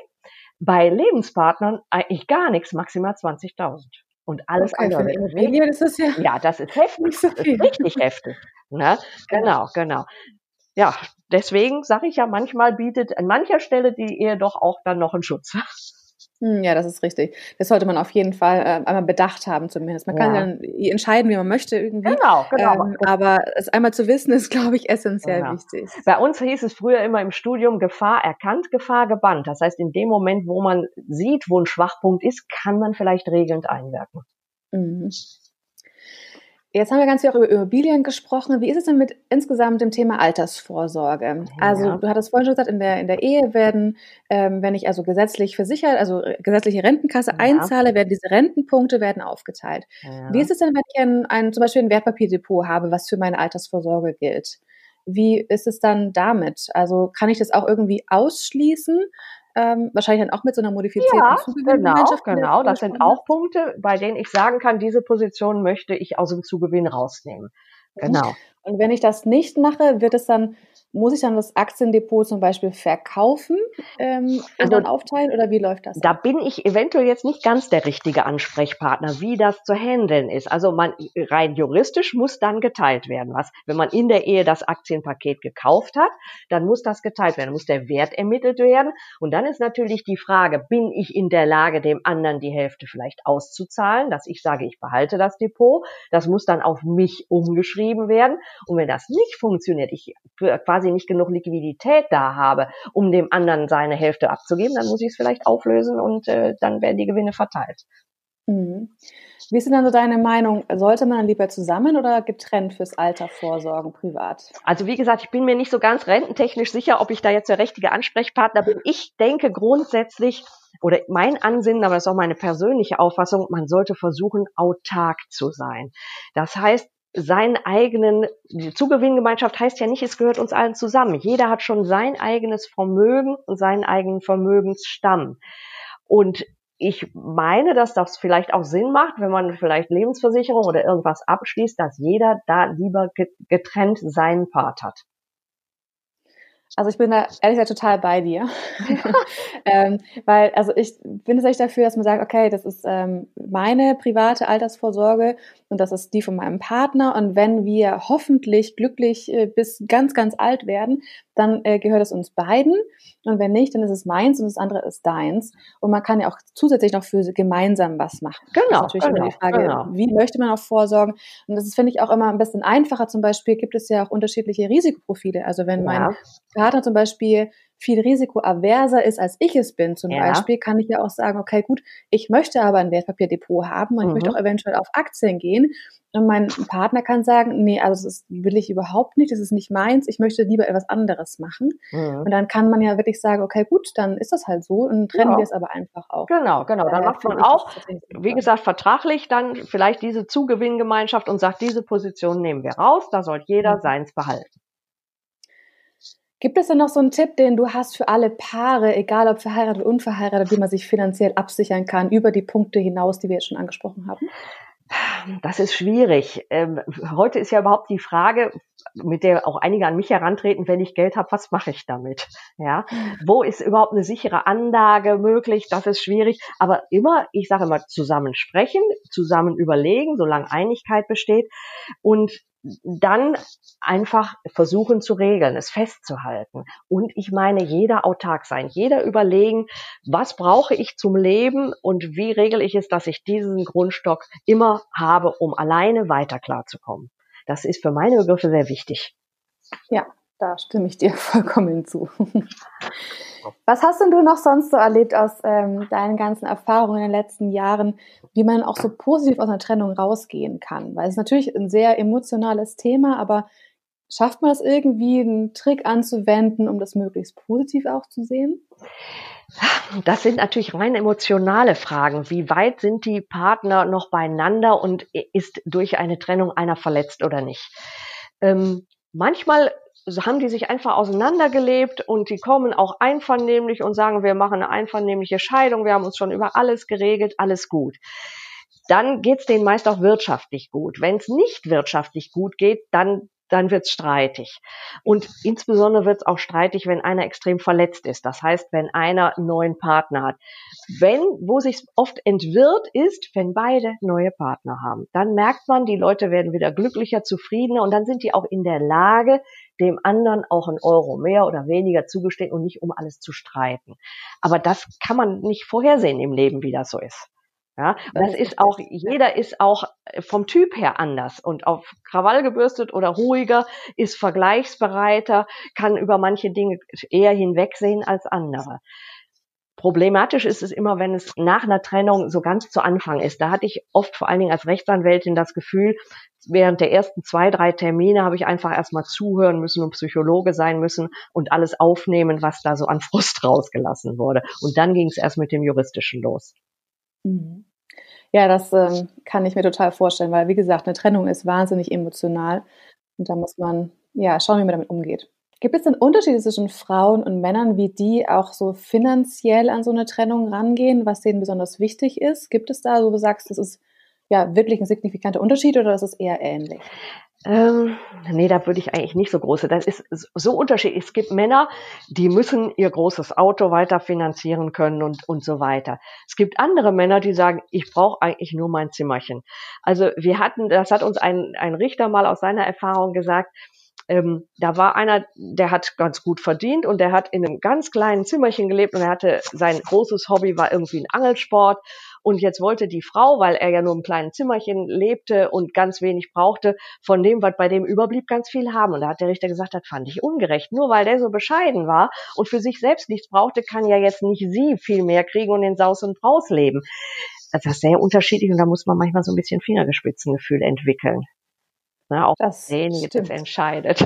bei Lebenspartnern eigentlich gar nichts, maximal 20.000. Und alles okay, andere. Für Immobilie, das ist ja, ja, das ist heftig. So das ist richtig heftig. Ne? Genau, genau. Ja, deswegen sage ich ja, manchmal bietet an mancher Stelle die Ehe doch auch dann noch einen Schutz. Hm, ja, das ist richtig. Das sollte man auf jeden Fall äh, einmal bedacht haben zumindest. Man kann ja. dann entscheiden, wie man möchte irgendwie. Genau, genau. Ähm, aber es einmal zu wissen, ist, glaube ich, essentiell genau. wichtig. Bei uns hieß es früher immer im Studium Gefahr erkannt, Gefahr gebannt. Das heißt, in dem Moment, wo man sieht, wo ein Schwachpunkt ist, kann man vielleicht regelnd einwirken. Mhm. Jetzt haben wir ganz viel auch über Immobilien gesprochen. Wie ist es denn mit insgesamt dem Thema Altersvorsorge? Also ja. du hattest vorhin schon gesagt, in der, in der Ehe werden, ähm, wenn ich also gesetzlich versichert, also gesetzliche Rentenkasse ja. einzahle, werden diese Rentenpunkte werden aufgeteilt. Ja. Wie ist es denn, wenn ich ein, ein, zum Beispiel ein Wertpapierdepot habe, was für meine Altersvorsorge gilt? Wie ist es dann damit? Also kann ich das auch irgendwie ausschließen? Ähm, wahrscheinlich dann auch mit so einer modifizierten ja, Genau, genau. Das sind auch Punkte, bei denen ich sagen kann, diese Position möchte ich aus dem Zugewinn rausnehmen. Genau. Und wenn ich das nicht mache, wird es dann muss ich dann das Aktiendepot zum Beispiel verkaufen ähm, und also, dann aufteilen oder wie läuft das? Da bin ich eventuell jetzt nicht ganz der richtige Ansprechpartner, wie das zu handeln ist. Also man rein juristisch muss dann geteilt werden. Was, wenn man in der Ehe das Aktienpaket gekauft hat, dann muss das geteilt werden, muss der Wert ermittelt werden. Und dann ist natürlich die Frage, bin ich in der Lage, dem anderen die Hälfte vielleicht auszuzahlen, dass ich sage, ich behalte das Depot. Das muss dann auf mich umgeschrieben werden. Und wenn das nicht funktioniert, ich quasi quasi nicht genug Liquidität da habe, um dem anderen seine Hälfte abzugeben, dann muss ich es vielleicht auflösen und äh, dann werden die Gewinne verteilt. Mhm. Wie ist denn dann so deine Meinung? Sollte man lieber zusammen oder getrennt fürs Alter vorsorgen, privat? Also wie gesagt, ich bin mir nicht so ganz rententechnisch sicher, ob ich da jetzt der richtige Ansprechpartner bin. Ich denke grundsätzlich, oder mein Ansinnen, aber das ist auch meine persönliche Auffassung, man sollte versuchen, autark zu sein. Das heißt, seinen eigenen, die Zugewinngemeinschaft heißt ja nicht, es gehört uns allen zusammen. Jeder hat schon sein eigenes Vermögen und seinen eigenen Vermögensstamm. Und ich meine, dass das vielleicht auch Sinn macht, wenn man vielleicht Lebensversicherung oder irgendwas abschließt, dass jeder da lieber getrennt seinen Part hat. Also ich bin da ehrlich gesagt total bei dir. ähm, weil, also ich bin tatsächlich dafür, dass man sagt, okay, das ist ähm, meine private Altersvorsorge und das ist die von meinem Partner. Und wenn wir hoffentlich glücklich äh, bis ganz, ganz alt werden, dann äh, gehört es uns beiden. Und wenn nicht, dann ist es meins und das andere ist deins. Und man kann ja auch zusätzlich noch für gemeinsam was machen. Genau. Das ist natürlich genau, immer die Frage, genau. wie möchte man auch vorsorgen? Und das ist, finde ich, auch immer ein bisschen einfacher. Zum Beispiel gibt es ja auch unterschiedliche Risikoprofile. Also wenn mein Ja. Partner zum Beispiel viel risikoaverser ist, als ich es bin, zum Ja. Beispiel, kann ich ja auch sagen, okay, gut, ich möchte aber ein Wertpapierdepot haben und ich Mhm. möchte auch eventuell auf Aktien gehen. Und mein Partner kann sagen, nee, also das will ich überhaupt nicht, das ist nicht meins, ich möchte lieber etwas anderes machen. Mhm. Und dann kann man ja wirklich sagen, okay, gut, dann ist das halt so und trennen Ja. wir es aber einfach auch. Genau, genau. Dann Daher macht man ich auch, wie gesagt, vertraglich dann vielleicht diese Zugewinngemeinschaft und sagt, diese Position nehmen wir raus, da soll jeder Mhm. seins behalten. Gibt es denn noch so einen Tipp, den du hast für alle Paare, egal ob verheiratet oder unverheiratet, wie man sich finanziell absichern kann, über die Punkte hinaus, die wir jetzt schon angesprochen haben? Das ist schwierig. Ähm, heute ist ja überhaupt die Frage, mit der auch einige an mich herantreten, wenn ich Geld habe, was mache ich damit? Ja, wo ist überhaupt eine sichere Anlage möglich? Das ist schwierig. Aber immer, ich sage immer, zusammen sprechen, zusammen überlegen, solange Einigkeit besteht und dann einfach versuchen zu regeln, es festzuhalten. Und ich meine, jeder autark sein, jeder überlegen, was brauche ich zum Leben und wie regel ich es, dass ich diesen Grundstock immer habe, um alleine weiter klarzukommen. Das ist für meine Begriffe sehr wichtig. Ja, da stimme ich dir vollkommen zu. Was hast denn du noch sonst so erlebt aus ähm, deinen ganzen Erfahrungen in den letzten Jahren, wie man auch so positiv aus einer Trennung rausgehen kann? Weil es ist natürlich ein sehr emotionales Thema, aber schafft man es irgendwie, einen Trick anzuwenden, um das möglichst positiv auch zu sehen? Das sind natürlich rein emotionale Fragen. Wie weit sind die Partner noch beieinander und ist durch eine Trennung einer verletzt oder nicht? Ähm, manchmal haben die sich einfach auseinandergelebt und die kommen auch einvernehmlich und sagen, wir machen eine einvernehmliche Scheidung, wir haben uns schon über alles geregelt, alles gut. Dann geht's denen meist auch wirtschaftlich gut. Wenn es nicht wirtschaftlich gut geht, dann dann wird's streitig. Und insbesondere wird's auch streitig, wenn einer extrem verletzt ist. Das heißt, wenn einer einen neuen Partner hat. Wenn, wo sich oft entwirrt, ist, wenn beide neue Partner haben. Dann merkt man, die Leute werden wieder glücklicher, zufriedener und dann sind die auch in der Lage, dem anderen auch einen Euro mehr oder weniger zugestehen und nicht um alles zu streiten. Aber das kann man nicht vorhersehen im Leben, wie das so ist. Ja, das ist auch, jeder ist auch vom Typ her anders und auf Krawall gebürstet oder ruhiger, ist vergleichsbereiter, kann über manche Dinge eher hinwegsehen als andere. Problematisch ist es immer, wenn es nach einer Trennung so ganz zu Anfang ist. Da hatte ich oft vor allen Dingen als Rechtsanwältin das Gefühl, während der ersten zwei, drei Termine habe ich einfach erstmal zuhören müssen und Psychologe sein müssen und alles aufnehmen, was da so an Frust rausgelassen wurde. Und dann ging es erst mit dem Juristischen los. Mhm. Ja, das ähm, kann ich mir total vorstellen, weil wie gesagt, eine Trennung ist wahnsinnig emotional und da muss man ja schauen, wie man damit umgeht. Gibt es denn Unterschiede zwischen Frauen und Männern, wie die auch so finanziell an so eine Trennung rangehen, was denen besonders wichtig ist? Gibt es da, so du sagst, das ist ja wirklich ein signifikanter Unterschied oder ist es eher ähnlich? Ähm, nee, da würde ich eigentlich nicht so große. Das ist so unterschiedlich. Es gibt Männer, die müssen ihr großes Auto weiter finanzieren können und, und so weiter. Es gibt andere Männer, die sagen, ich brauche eigentlich nur mein Zimmerchen. Also wir hatten, das hat uns ein, ein Richter mal aus seiner Erfahrung gesagt, ähm, da war einer, der hat ganz gut verdient und der hat in einem ganz kleinen Zimmerchen gelebt und er hatte sein großes Hobby war irgendwie ein Angelsport und jetzt wollte die Frau, weil er ja nur im kleinen Zimmerchen lebte und ganz wenig brauchte, von dem, was bei dem überblieb, ganz viel haben. Und da hat der Richter gesagt, das fand ich ungerecht. Nur weil der so bescheiden war und für sich selbst nichts brauchte, kann ja jetzt nicht sie viel mehr kriegen und in Saus und Braus leben. Das ist sehr unterschiedlich und da muss man manchmal so ein bisschen Fingergespitzengefühl entwickeln. Na, auch Das derjenige, das entscheidet.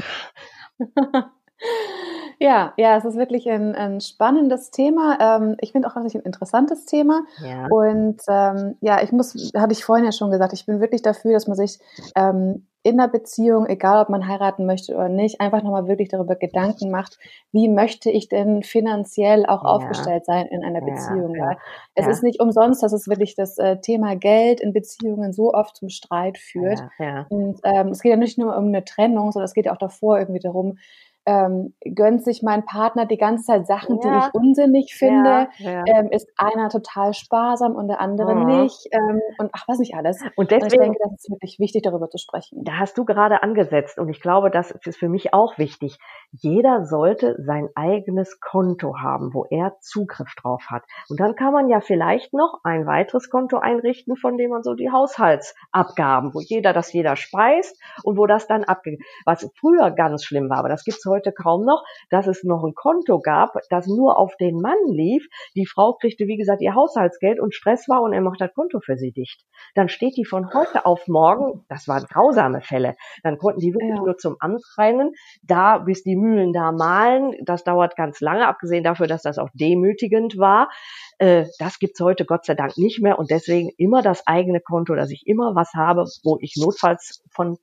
Ja, ja, es ist wirklich ein, ein spannendes Thema. Ähm, ich finde auch wirklich ein interessantes Thema. Ja. Und ähm, ja, ich muss, hatte ich vorhin ja schon gesagt, ich bin wirklich dafür, dass man sich ähm, in der Beziehung, egal ob man heiraten möchte oder nicht, einfach nochmal wirklich darüber Gedanken macht, wie möchte ich denn finanziell auch Ja. aufgestellt sein in einer Ja, Beziehung. ja, Weil es ja. ist nicht umsonst, dass es wirklich das äh, Thema Geld in Beziehungen so oft zum Streit führt. Ja, ja. Und ähm, es geht ja nicht nur um eine Trennung, sondern es geht ja auch davor irgendwie darum, ähm, gönnt sich mein Partner die ganze Zeit Sachen, ja. die ich unsinnig finde? Ja, ja. Ähm, ist einer total sparsam und der andere mhm. nicht? Ähm, und ach, was nicht alles. Und deswegen, und ich denke, das ist wirklich wichtig, darüber zu sprechen. Da hast du gerade angesetzt und ich glaube, das ist für mich auch wichtig. Jeder sollte sein eigenes Konto haben, wo er Zugriff drauf hat. Und dann kann man ja vielleicht noch ein weiteres Konto einrichten, von dem man so die Haushaltsabgaben, wo jeder das jeder speist und wo das dann abge was früher ganz schlimm war, aber das gibt's heute kaum noch, dass es noch ein Konto gab, das nur auf den Mann lief. Die Frau kriegte, wie gesagt, ihr Haushaltsgeld und Stress war und er macht das Konto für sie dicht. Dann steht die von heute auf morgen, das waren grausame Fälle, dann konnten die wirklich ja. nur zum Amt rennen, da bis die Mühlen da malen, das dauert ganz lange, abgesehen dafür, dass das auch demütigend war. Äh, das gibt's heute Gott sei Dank nicht mehr und deswegen immer das eigene Konto, dass ich immer was habe, wo ich notfalls von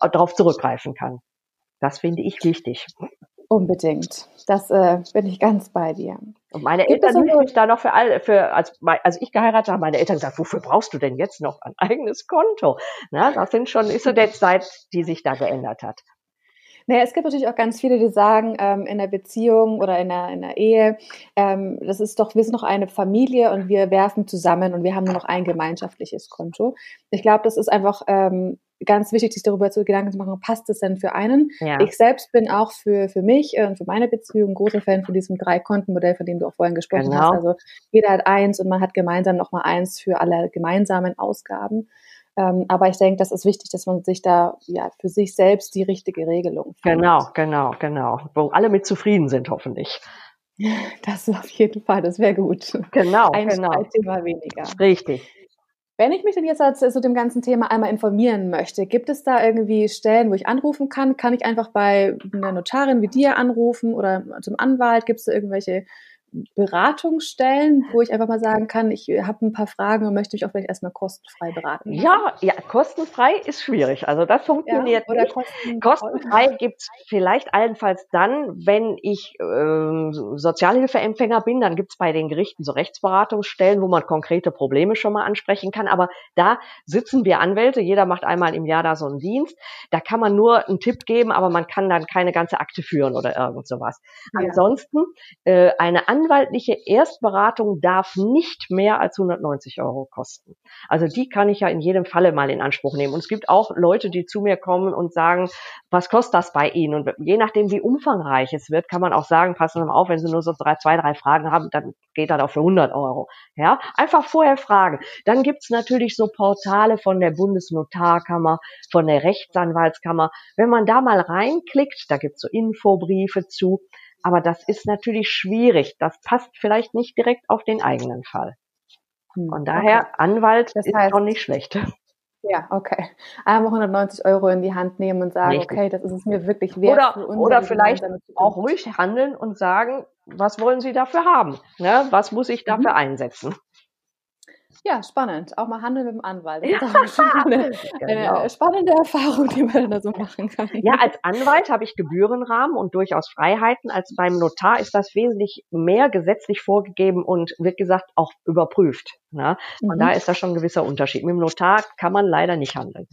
äh, darauf zurückgreifen kann. Das finde ich wichtig. Unbedingt. Das äh, bin ich ganz bei dir. Und meine Gibt Eltern hüten mich da noch für alle, für, als, als ich geheiratet habe, meine Eltern gesagt, wofür brauchst du denn jetzt noch ein eigenes Konto? Na, das sind schon, ist so der Zeit, die sich da geändert hat. Naja, es gibt natürlich auch ganz viele, die sagen, ähm, in der Beziehung oder in der, in der Ehe, ähm, das ist doch, wir sind noch eine Familie und wir werfen zusammen und wir haben nur noch ein gemeinschaftliches Konto. Ich glaube, das ist einfach ähm, ganz wichtig, sich darüber zu Gedanken zu machen, passt es denn für einen? Ja. Ich selbst bin auch für, für mich und für meine Beziehung großer Fan von diesem Drei-Konten-Modell, von dem du auch vorhin gesprochen genau. hast. Also jeder hat eins und man hat gemeinsam nochmal eins für alle gemeinsamen Ausgaben. Ähm, aber ich denke, das ist wichtig, dass man sich da ja für sich selbst die richtige Regelung findet. Genau, genau, genau. Wo alle mit zufrieden sind, hoffentlich. Das ist auf jeden Fall, das wäre gut. Genau, Ein genau. Thema weniger. Richtig. Wenn ich mich denn jetzt zu so dem ganzen Thema einmal informieren möchte, gibt es da irgendwie Stellen, wo ich anrufen kann? Kann ich einfach bei einer Notarin wie dir anrufen oder zum Anwalt? Gibt es da irgendwelche Beratungsstellen, wo ich einfach mal sagen kann, ich habe ein paar Fragen und möchte mich auch vielleicht erstmal kostenfrei beraten. Ja, ja, kostenfrei ist schwierig. Also das funktioniert ja, nicht. Kosten kostenfrei gibt's vielleicht allenfalls dann, wenn ich äh, Sozialhilfeempfänger bin, dann gibt's bei den Gerichten so Rechtsberatungsstellen, wo man konkrete Probleme schon mal ansprechen kann. Aber da sitzen wir Anwälte, jeder macht einmal im Jahr da so einen Dienst. Da kann man nur einen Tipp geben, aber man kann dann keine ganze Akte führen oder irgend sowas. Ja. Ansonsten äh, eine andere anwaltliche Erstberatung darf nicht mehr als 190 Euro kosten. Also die kann ich ja in jedem Falle mal in Anspruch nehmen. Und es gibt auch Leute, die zu mir kommen und sagen, was kostet das bei Ihnen? Und je nachdem, wie umfangreich es wird, kann man auch sagen, passen Sie mal auf, wenn Sie nur so drei, zwei, drei Fragen haben, dann geht das auch für 100 Euro. Ja, einfach vorher fragen. Dann gibt's natürlich so Portale von der Bundesnotarkammer, von der Rechtsanwaltskammer. Wenn man da mal reinklickt, da gibt's so Infobriefe zu, aber das ist natürlich schwierig. Das passt vielleicht nicht direkt auf den eigenen Fall. Hm, Von daher, okay. Anwalt das ist heißt, schon nicht schlecht. Ja, okay. Einmal 190 Euro in die Hand nehmen und sagen, Richtig. okay, das ist es mir wirklich wert. Oder, oder vielleicht auch ruhig handeln und sagen, was wollen Sie dafür haben? Ne? Was muss ich dafür mhm. einsetzen? Ja, spannend. Auch mal Handeln mit dem Anwalt. Das ja. ist auch eine, genau. eine, spannende Erfahrung, die man da so machen kann. Ja, als Anwalt habe ich Gebührenrahmen und durchaus Freiheiten. Als beim Notar ist das wesentlich mehr gesetzlich vorgegeben und wird gesagt auch überprüft. Ne? Und mhm. da ist da schon ein gewisser Unterschied. Mit dem Notar kann man leider nicht handeln.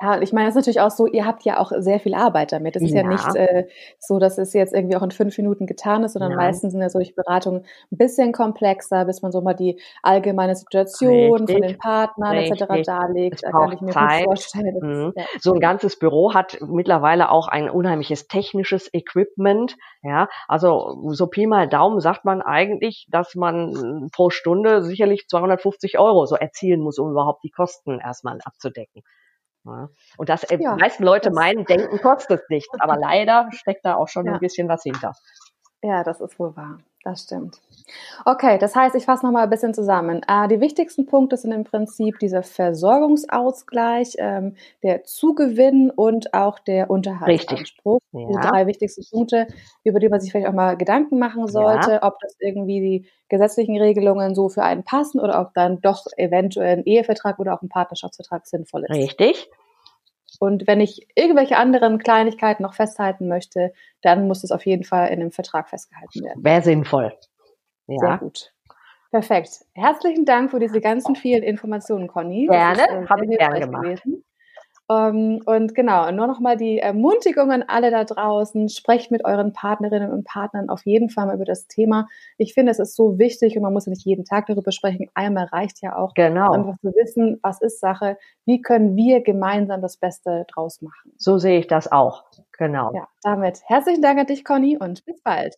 Ja, ich meine, es ist natürlich auch so, ihr habt ja auch sehr viel Arbeit damit. Es ist ja, ja nicht äh, so, dass es jetzt irgendwie auch in fünf Minuten getan ist, sondern ja. meistens sind ja solche Beratungen ein bisschen komplexer, bis man so mal die allgemeine Situation Richtig. von den Partnern Richtig. etc. darlegt. Da kann ich mir Zeit. gut vorstellen. Mhm. ja. So ein ganzes Büro hat mittlerweile auch ein unheimliches technisches Equipment. Ja, also so Pi mal Daumen sagt man eigentlich, dass man pro Stunde sicherlich 250 Euro so erzielen muss, um überhaupt die Kosten erstmal abzudecken. Und das, äh, ja, die meisten Leute meinen, denken kostet nichts, aber leider steckt da auch schon ja. ein bisschen was hinter. Ja, das ist wohl wahr. Das stimmt. Okay, das heißt, ich fasse nochmal ein bisschen zusammen. Äh, die wichtigsten Punkte sind im Prinzip dieser Versorgungsausgleich, ähm, der Zugewinn und auch der Unterhaltsanspruch. Ja. Die drei wichtigsten Punkte, über die man sich vielleicht auch mal Gedanken machen sollte, ja. ob das irgendwie die gesetzlichen Regelungen so für einen passen oder ob dann doch eventuell ein Ehevertrag oder auch ein Partnerschaftsvertrag sinnvoll ist. Richtig. Und wenn ich irgendwelche anderen Kleinigkeiten noch festhalten möchte, dann muss es auf jeden Fall in einem Vertrag festgehalten werden. Wäre sinnvoll. Ja. Sehr gut. Perfekt. Herzlichen Dank für diese ganzen vielen Informationen, Conny. Gerne, habe ich gerne gemacht. Gewesen. Ähm, und genau, nur nochmal die Ermutigung an alle da draußen. Sprecht mit euren Partnerinnen und Partnern auf jeden Fall mal über das Thema. Ich finde, es ist so wichtig und man muss ja nicht jeden Tag darüber sprechen. Einmal reicht ja auch, genau. einfach zu wissen, was ist Sache, wie können wir gemeinsam das Beste draus machen. So sehe ich das auch. Genau. Ja, damit herzlichen Dank an dich, Conny, und bis bald.